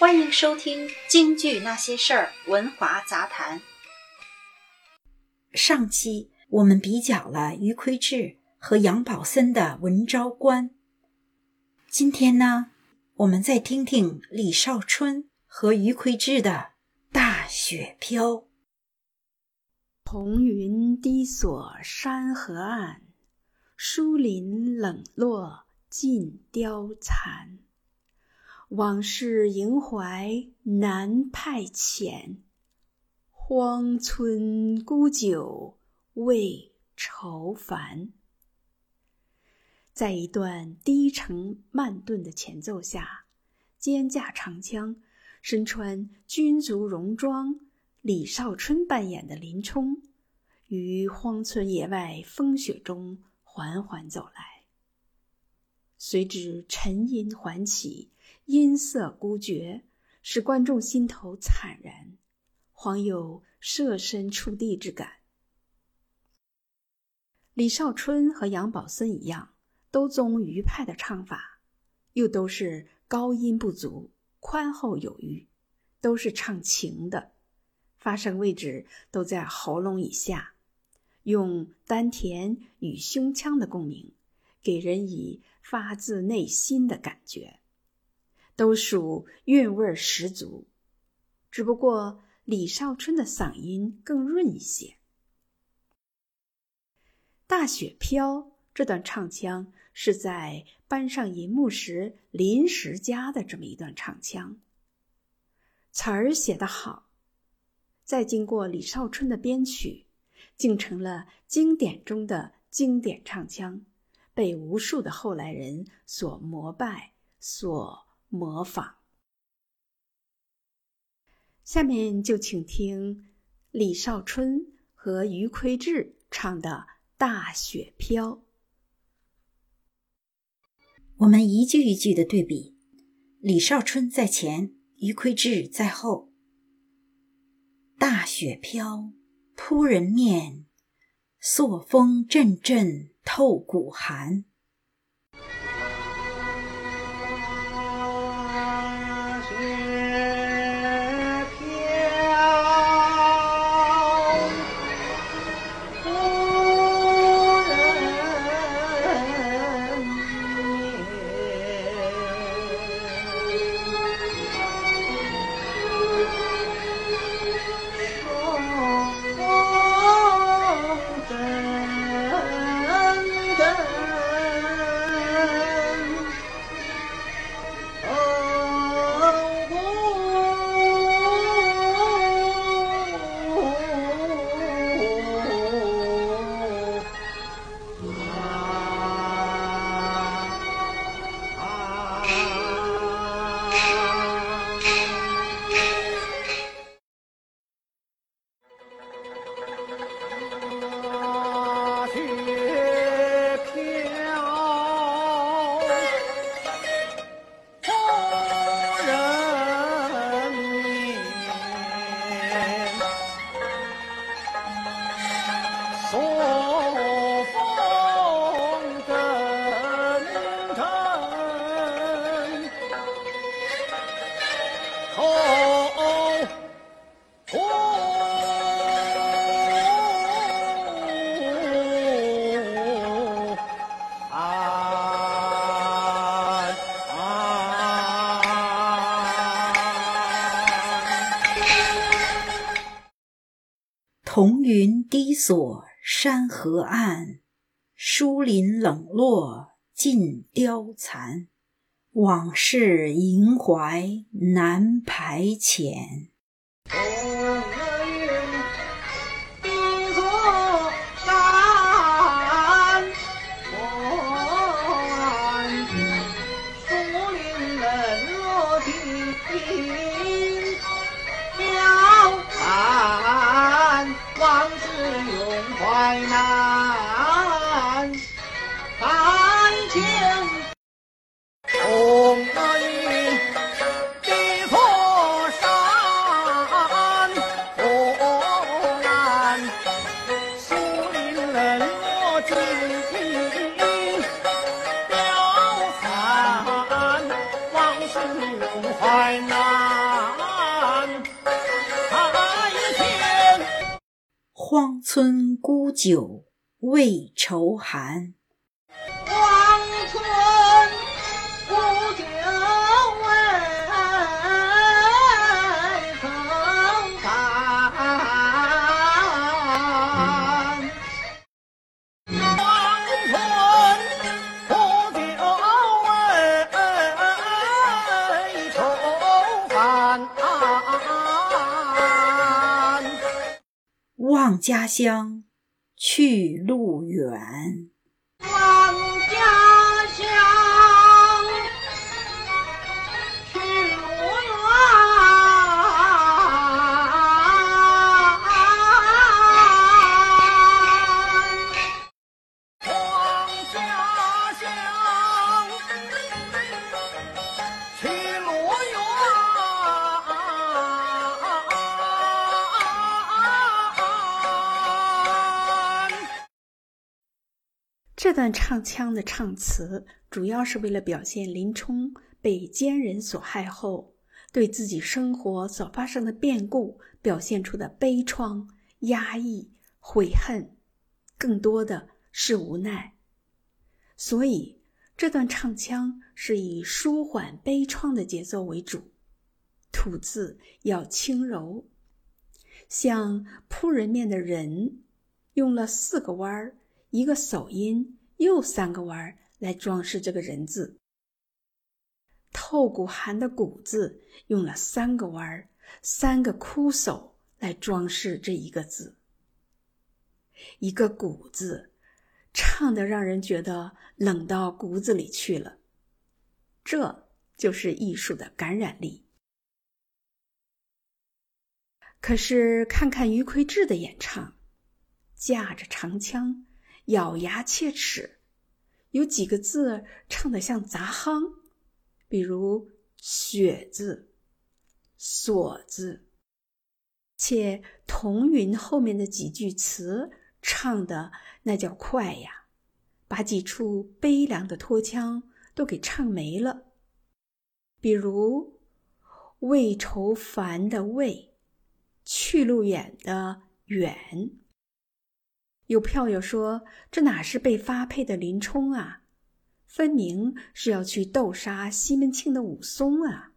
欢迎收听《京剧那些事儿》文华杂谈。上期我们比较了余魁志和杨宝森的《文昭关》，今天呢，我们再听听李少春和余魁志的《大雪飘》。红云低锁山河岸，疏林冷落尽凋残。往事萦怀难派遣，荒村孤酒慰愁烦。在一段低沉慢顿的前奏下，肩架长枪，身穿军族戎装，李少春扮演的林冲，于荒村野外风雪中缓缓走来。随之沉吟缓起。音色孤绝，使观众心头惨然，恍有设身处地之感。李少春和杨宝森一样，都宗余派的唱法，又都是高音不足，宽厚有余，都是唱情的，发声位置都在喉咙以下，用丹田与胸腔的共鸣，给人以发自内心的感觉。都属韵味十足，只不过李少春的嗓音更润一些。大雪飘这段唱腔是在搬上银幕时临时加的这么一段唱腔，词儿写得好，再经过李少春的编曲，竟成了经典中的经典唱腔，被无数的后来人所膜拜，所。模仿。下面就请听李少春和余魁志唱的《大雪飘》。我们一句一句的对比，李少春在前，余魁志在后。大雪飘，扑人面，朔风阵阵透骨寒。云低锁山河岸，疏林冷落尽凋残。往事萦怀难排遣。一，往事海。荒村孤酒，未愁寒。望家乡去路远，望家乡。这段唱腔的唱词，主要是为了表现林冲被奸人所害后，对自己生活所发生的变故表现出的悲怆、压抑、悔恨，更多的是无奈。所以，这段唱腔是以舒缓悲怆的节奏为主，吐字要轻柔，像扑人面的人，用了四个弯儿。一个手音又三个弯儿来装饰这个人字，透骨寒的骨字用了三个弯儿，三个枯手来装饰这一个字。一个骨字，唱的让人觉得冷到骨子里去了。这就是艺术的感染力。可是看看于魁智的演唱，架着长枪。咬牙切齿，有几个字唱得像杂夯，比如“雪”字、“锁”字，且同云后面的几句词唱的那叫快呀，把几处悲凉的拖腔都给唱没了。比如“未愁烦”的“未”，“去路远”的“远”。有票友说：“这哪是被发配的林冲啊，分明是要去斗杀西门庆的武松啊！”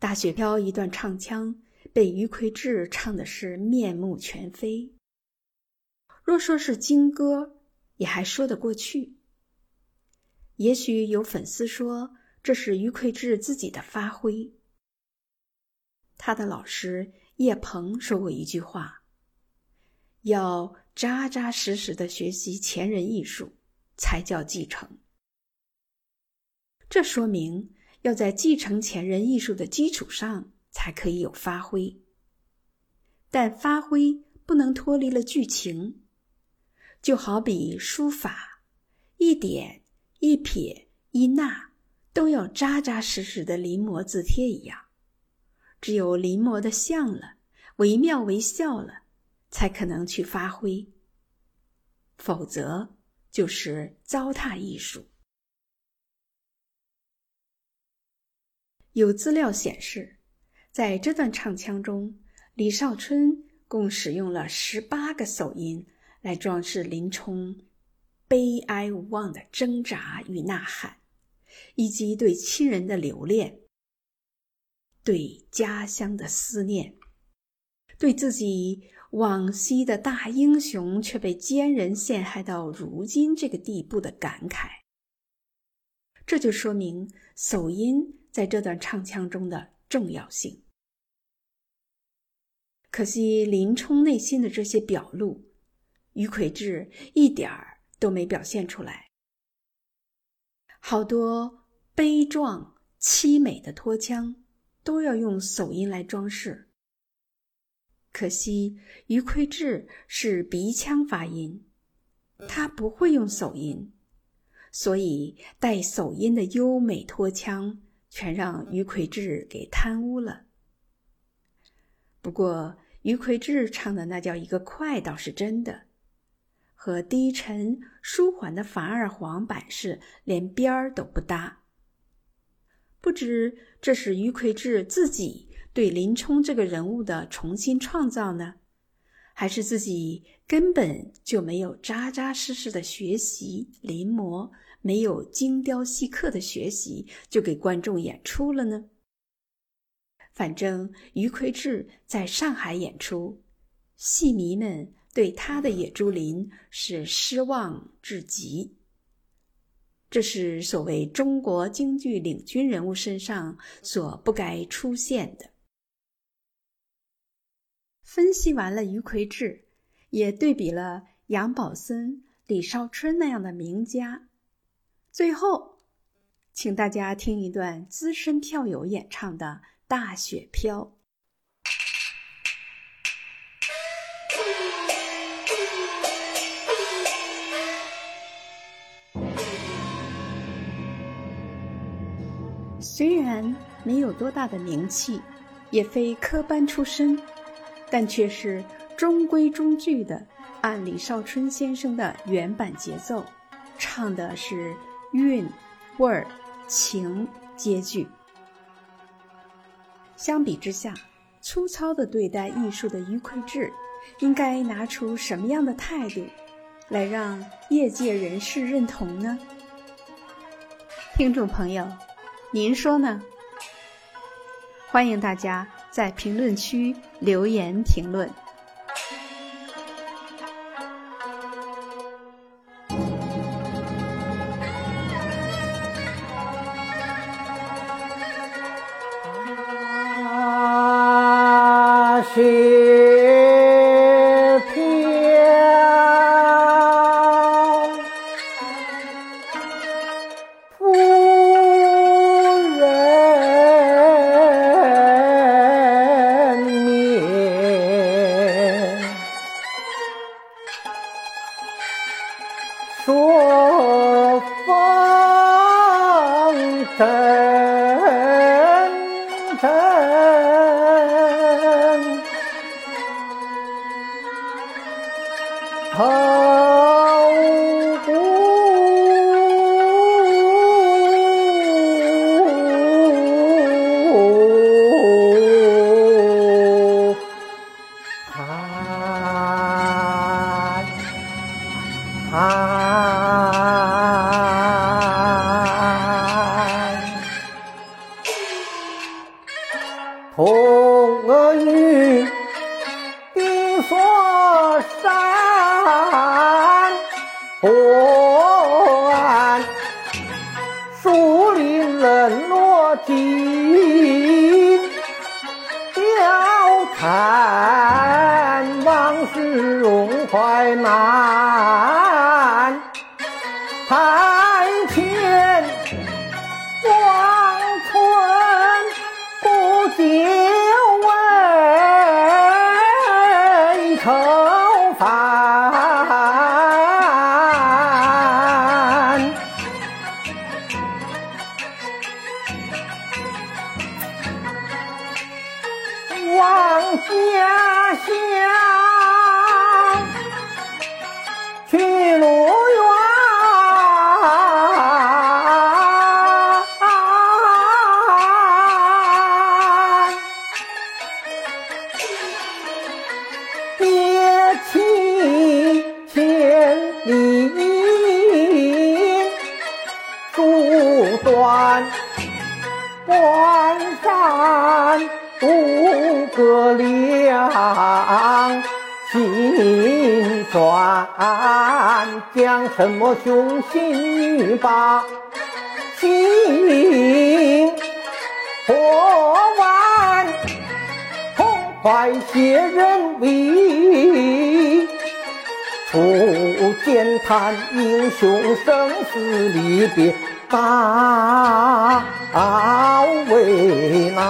大雪飘一段唱腔被于魁智唱的是面目全非。若说是京歌，也还说得过去。也许有粉丝说这是于魁智自己的发挥。他的老师叶鹏说过一句话：“要扎扎实实的学习前人艺术，才叫继承。”这说明要在继承前人艺术的基础上，才可以有发挥。但发挥不能脱离了剧情，就好比书法，一点、一撇、一捺，都要扎扎实实的临摹字帖一样。只有临摹的像了，惟妙惟肖了，才可能去发挥。否则就是糟蹋艺术。有资料显示，在这段唱腔中，李少春共使用了十八个手音来装饰林冲悲哀无望的挣扎与呐喊，以及对亲人的留恋。对家乡的思念，对自己往昔的大英雄却被奸人陷害到如今这个地步的感慨，这就说明手音在这段唱腔中的重要性。可惜林冲内心的这些表露，于魁智一点儿都没表现出来，好多悲壮凄美的拖腔。都要用手音来装饰。可惜于魁智是鼻腔发音，他不会用手音，所以带手音的优美拖腔全让于魁智给贪污了。不过于魁智唱的那叫一个快，倒是真的，和低沉舒缓的反二黄版式连边儿都不搭。不知这是于魁智自己对林冲这个人物的重新创造呢？还是自己根本就没有扎扎实实的学习临摹，没有精雕细刻的学习，就给观众演出了呢？反正余魁智在上海演出，戏迷们对他的野猪林是失望至极。这是所谓中国京剧领军人物身上所不该出现的。分析完了余魁智，也对比了杨宝森、李少春那样的名家。最后，请大家听一段资深票友演唱的《大雪飘》。虽然没有多大的名气，也非科班出身。但却是中规中矩的，按李少春先生的原版节奏，唱的是韵、味、情皆具。相比之下，粗糙的对待艺术的余魁智，应该拿出什么样的态度，来让业界人士认同呢？听众朋友，您说呢？欢迎大家。在评论区留言评论。大阵，山，家乡。渡葛亮，心转将什么雄心把心破完，痛快写人名。初见叹英雄生死离别，大为难。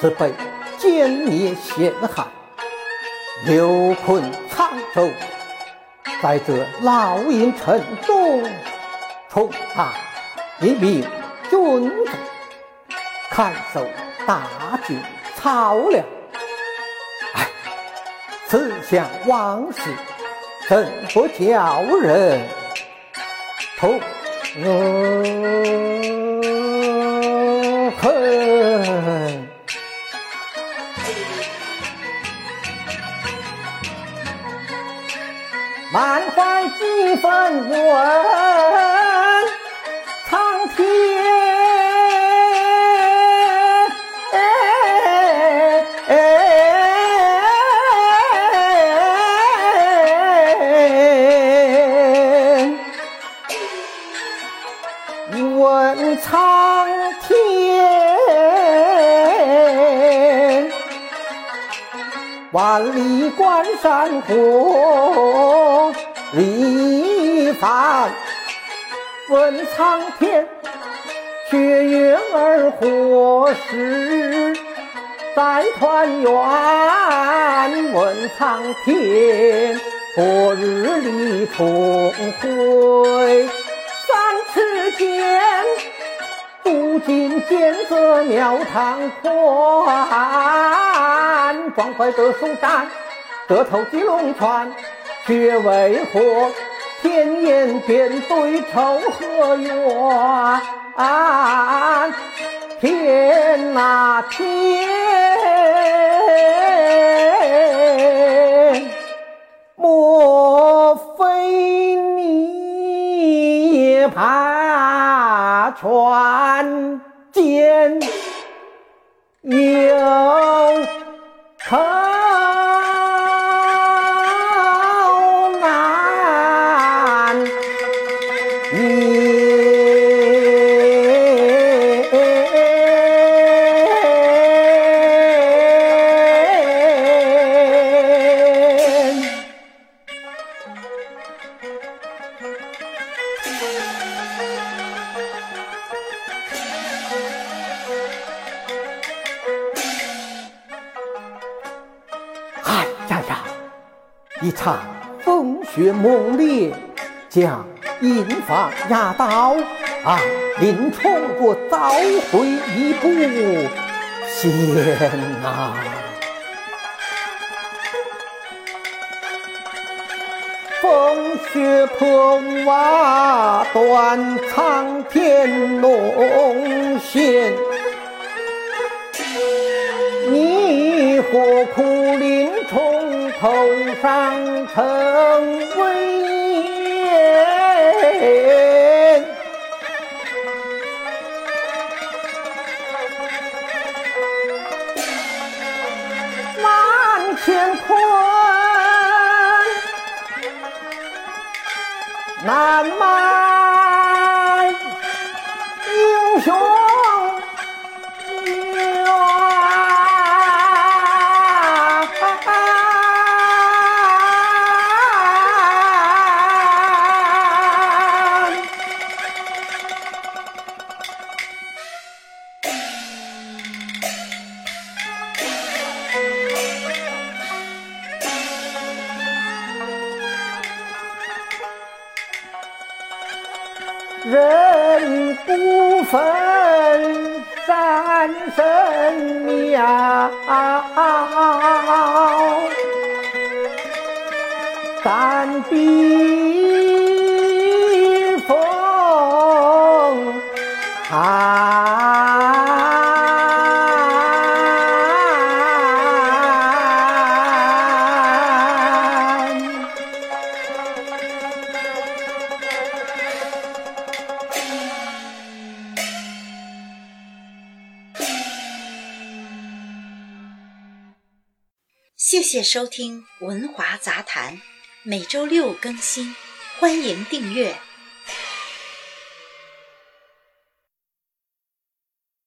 是被歼灭陷害，刘困沧州，在这老营城中，充当一名军卒，看守大军草粮。哎，此项往事怎不叫人痛？几分问苍天。问苍天，万里关山河离帆。问苍天，血缘儿何时再团圆？问苍天，何日里重回？三尺剑，古今剑色庙堂宽。壮怀得首战，得头击龙泉，却为何天眼便对仇和怨？天哪天！莫非你也怕船奸有口雪猛烈，将银发压倒，啊，林冲若早回一步，险呐！风雪破瓦，断苍天龙线。你何苦林冲头上成吗？但避风寒。谢谢收听《文华杂谈》，每周六更新，欢迎订阅。